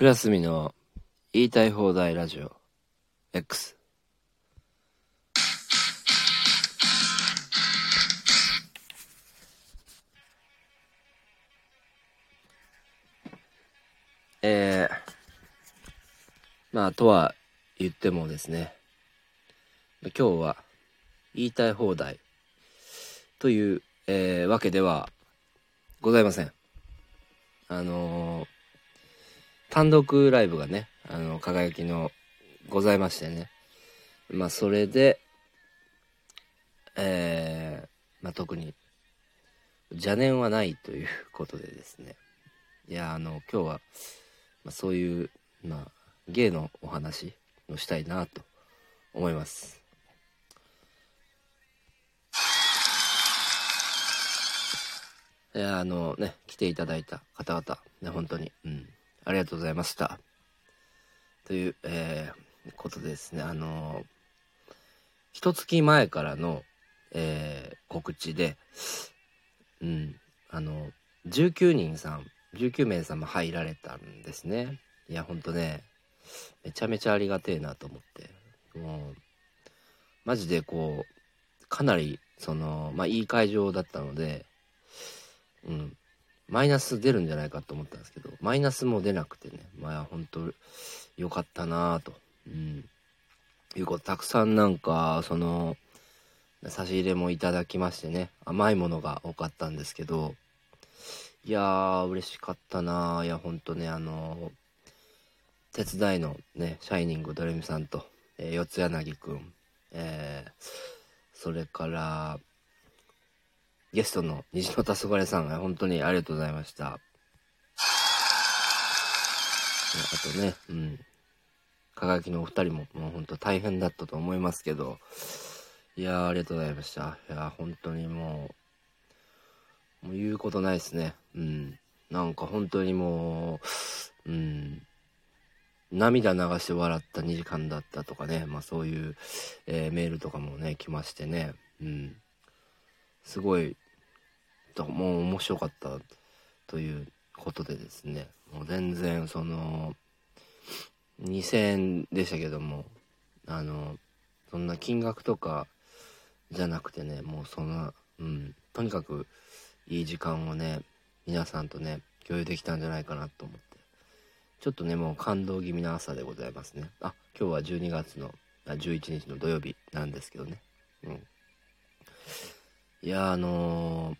クラスミの言いたい放題ラジオ。X えー、まあとは言ってもですね。今日は言いたい放題という、えー、わけではございません。あのー、単独ライブがね、あの、輝きのございましてね。まあ、それで、えー、まあ、特に、邪念はないということでですね。いや、あの、今日は、まあ、そういう、まあ、芸のお話をしたいなと思います。いや、あのね、来ていただいた方々、ね、本当に、うん、ありがとうございました。という、えー、ことですね、あの一月前からの、えー、告知で、うん、あの、19人さん、19名様入られたんですね。いや、ほんとね、めちゃめちゃありがてえなと思って、もう、マジでこう、かなり、その、まあ、いい会場だったので、うん。マイナス出るんじゃないかと思ったんですけど、マイナスも出なくてね、まあ本当良かったなぁと。うん。いうこと、たくさんなんか、その、差し入れもいただきましてね、甘いものが多かったんですけど、いやー、嬉しかったなぁ。いや、ほんとね、あの手伝いのね、シャイニングドレミさんと、えー、四つ柳くん、えー、それから、ゲストの虹の黄昏さんが本当にありがとうございました。あとね、うん。輝きのお二人ももう本当大変だったと思いますけど、いやーありがとうございました。いやー本当にもう、もう言うことないですね。うん。なんか本当にもう、うん。涙流して笑った2時間だったとかね、まあそういう、えー、メールとかもね、来ましてね、うん。すごい、もう面白かったということでですね、もう全然その、2000円でしたけども、あの、そんな金額とかじゃなくてね、もうそんな、うん、とにかくいい時間をね、皆さんとね、共有できたんじゃないかなと思って、ちょっとね、もう感動気味な朝でございますね。あ、今日は12月の、あ11日の土曜日なんですけどね。うん。いや、あの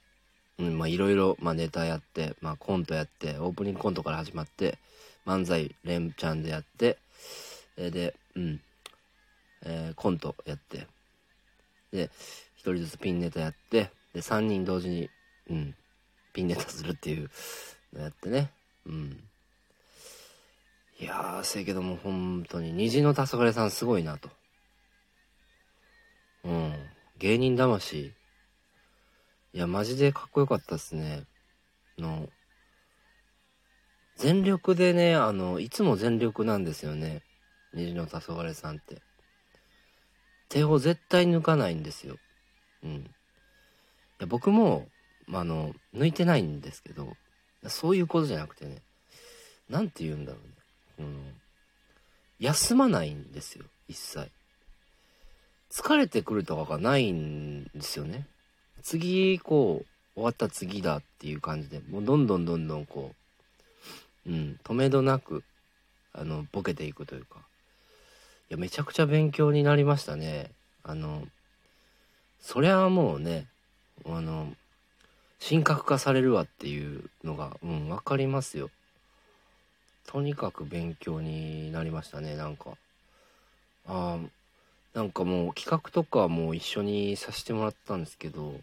ー、うん、まあいろいろ、まあネタやって、まあコントやって、オープニングコントから始まって、漫才連チャンでやって、えー、で、うん、えー、コントやって、で、一人ずつピンネタやって、で、三人同時に、うん、ピンネタするっていうのやってね、うん。いやー、せやけども本当に、虹の黄昏さんすごいなと。うん。芸人魂いや、マジでかっこよかったっすね。の、全力でね、あの、いつも全力なんですよね。虹の黄昏さんって。手を絶対抜かないんですよ。うん。いや僕も、まあの、抜いてないんですけど、そういうことじゃなくてね、なんて言うんだろうね。うん。休まないんですよ、一切。疲れてくるとかがないんですよね。次、こう、終わった次だっていう感じで、もうどんどんどんどんこう、うん、止めどなく、あの、ボケていくというか。いや、めちゃくちゃ勉強になりましたね。あの、そりゃもうね、あの、神格化されるわっていうのが、うん、わかりますよ。とにかく勉強になりましたね、なんか。ああ、なんかもう企画とかも一緒にさせてもらったんですけど、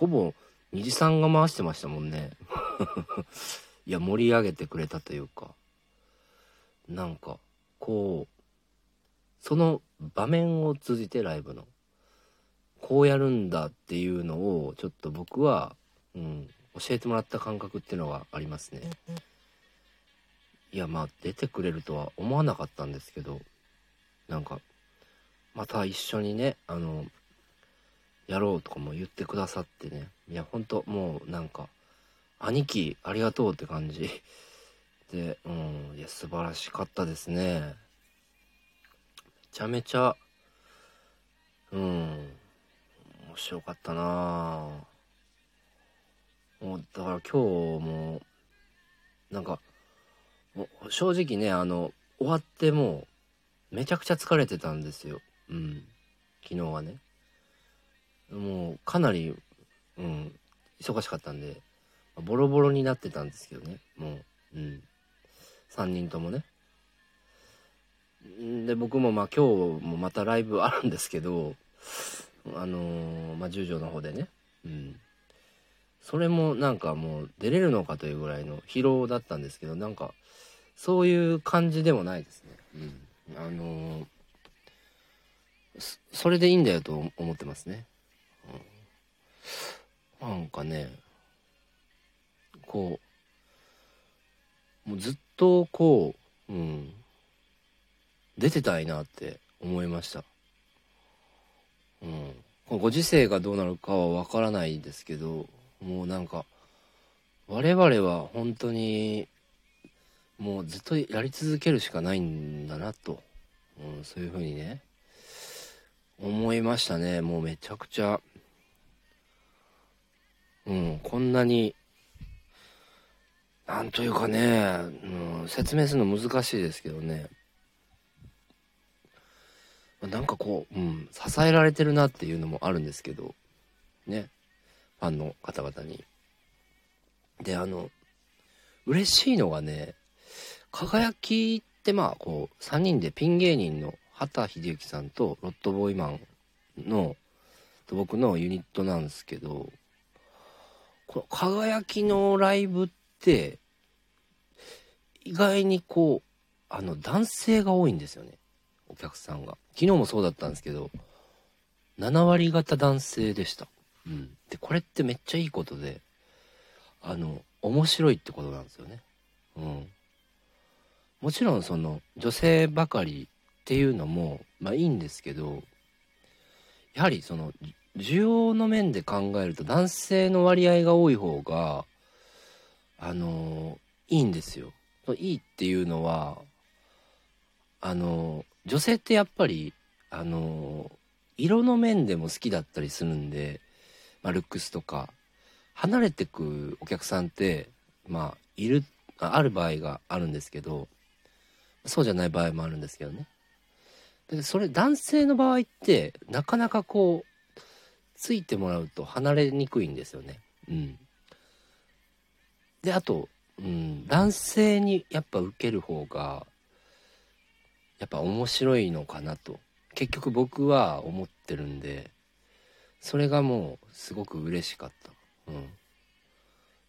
ほぼ虹さんが回してましたもんね。いや、盛り上げてくれたというか、なんか、こう、その場面を通じてライブの、こうやるんだっていうのを、ちょっと僕は、うん、教えてもらった感覚っていうのがありますね。いや、まあ、出てくれるとは思わなかったんですけど、なんか、また一緒にね、あの、やろうとかも言ってくださってね。いや、ほんと、もうなんか、兄貴、ありがとうって感じ。で、うん、いや素晴らしかったですね。めちゃめちゃうん面白かったな。もうだから今日もなんか正直ねあの終わってもうめちゃくちゃ疲れてたんですよ。うん。昨日はね。もうかなりうん忙しかったんでボロボロになってたんですけどね。もううん。3人ともね。で僕もまあ今日もまたライブあるんですけどあのー、まあ十条の方でね。うん。それもなんかもう出れるのかというぐらいの疲労だったんですけどなんかそういう感じでもないですね。うん。あのー、それでいいんだよと思ってますね、なんかねこうもうずっとこううん出てたいなって思いました。うん。このご時世がどうなるかはわからないですけどもうなんか我々は本当にもうずっとやり続けるしかないんだなと、うん、そういうふうにね思いましたね。もうめちゃくちゃうん。こんなになんというかね、うん、説明するの難しいですけどね。なんかこう、うん、支えられてるなっていうのもあるんですけどね。ファンの方々に。で、あの、嬉しいのがね、輝きってまあ、こう、3人でピン芸人の畑秀之さんとロッドボーイマンの、僕のユニットなんですけど、この輝きのライブって、意外にこう、あの、男性が多いんですよね。お客さんが。昨日もそうだったんですけど、7割方男性でした。うん。で、これってめっちゃいいことで、あの、面白いってことなんですよね。うん。もちろんその、女性ばかりっていうのも、まあいいんですけど、やはりその、需要の面で考えると男性の割合が多い方が、あの、いいんですよ。いいっていうのは、あの、女性ってやっぱり、あの、色の面でも好きだったりするんで、まあ、ルックスとか離れてくお客さんってまあいるある場合があるんですけどそうじゃない場合もあるんですけどねでそれ男性の場合ってなかなかこうついてもらうと離れにくいんですよねうんであと、うん、男性にやっぱ受ける方がやっぱ面白いのかなと結局僕は思ってるんでそれがもうすごく嬉しかった。うん。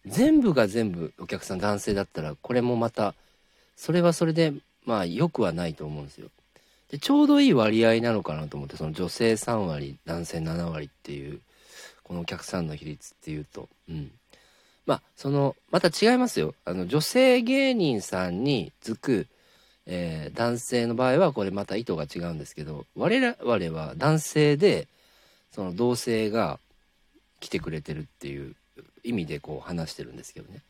全部が全部お客さん男性だったらこれもまたそれはそれでまあ良くはないと思うんですよ。でちょうどいい割合なのかなと思ってその女性3割男性7割っていうこのお客さんの比率っていうと。うん。まあそのまた違いますよ。あの女性芸人さんにつく、えー、男性の場合はこれまた意図が違うんですけど我々は男性でその同性が来てくれてるっていう意味でこう話してるんですけどね。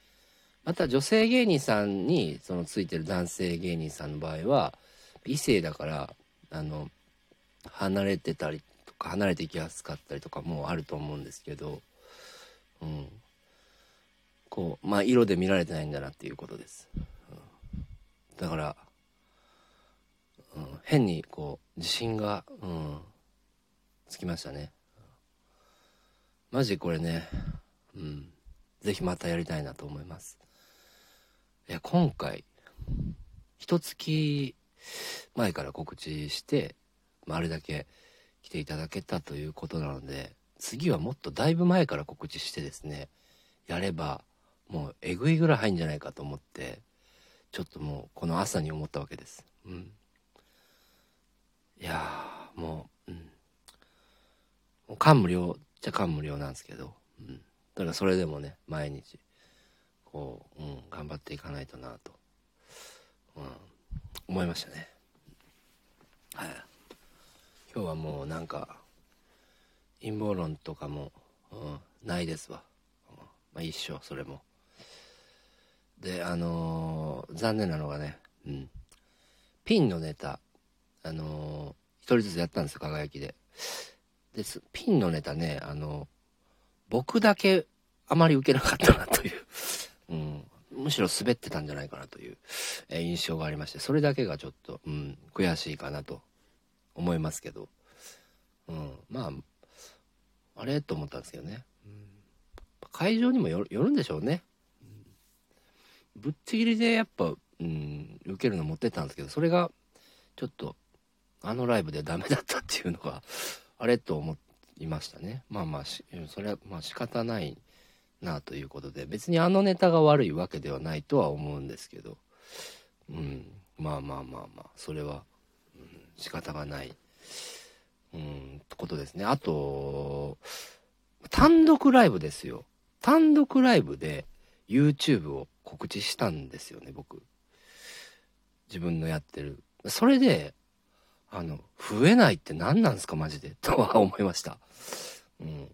また女性芸人さんにそのついてる男性芸人さんの場合は異性だからあの離れてたりとか離れていきやすかったりとかもあると思うんですけどうん。こうまあ色で見られてないんだなっていうことです、うん、だから、うん、変にこう自信がうんつきましたね。マジこれねうん是非またやりたいなと思います。いや今回一月前から告知して、まあ、あれだけ来ていただけたということなので次はもっとだいぶ前から告知してですねやればもうえぐいぐらい入んじゃないかと思ってちょっともうこの朝に思ったわけです。うん。いやもううん。感無量じゃ感無量なんですけど、うん。だからそれでもね、毎日、こう、うん、頑張っていかないとなと、うん、思いましたね。はい。今日はもうなんか、陰謀論とかも、うん、ないですわ。うん、まあ一緒、それも。で、あのー、残念なのがね、うん。ピンのネタ、あのー一人ずつやったんですよ、輝きで。です。ピンのネタね、あの僕だけあまり受けなかったなという、むしろ滑ってたんじゃないかなという、えー印象がありまして、それだけがちょっと、うん、悔しいかなと思いますけど、うん、まあ、あれと思ったんですけどね。うん会場にもよるんでしょうね。うんぶっちぎりでやっぱ、うん、受けるの持ってったんですけど、それが、ちょっと、あのライブでダメだったっていうのが、あれと思いましたね。まあまあ、それはまあ仕方ないなということで、別にあのネタが悪いわけではないとは思うんですけど、うん、まあまあまあまあ、それは、うん、仕方がない、うん、ことですね。あと、単独ライブですよ。単独ライブで YouTube を告知したんですよね、僕。自分のやってる。それで、あの、増えないって何なんすか、マジで。とは思いました。うん。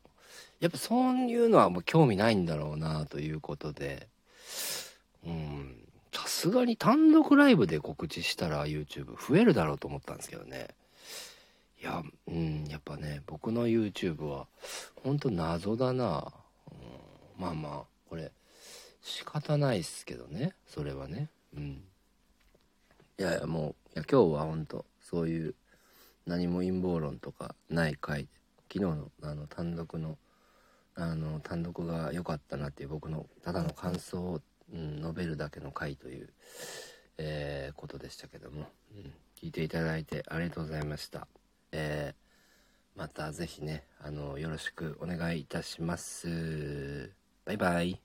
やっぱそういうのはもう興味ないんだろうな、ということで。うん。さすがに単独ライブで告知したら YouTube 増えるだろうと思ったんですけどね。いや、うん、やっぱね、僕の YouTube は、ほんと謎だな。うん、まあまあ、これ、仕方ないっすけどね、それはね。うん。いやいや、もう、いや今日はほんと、そういう、何も陰謀論とかない回、昨日の、あの、単独の、あの、単独が良かったなっていう僕の、ただの感想を、うん、述べるだけの回という、えーことでしたけども、うん、聞いていただいてありがとうございました。えーまた是非ね、あの、よろしくお願いいたします。バイバイ。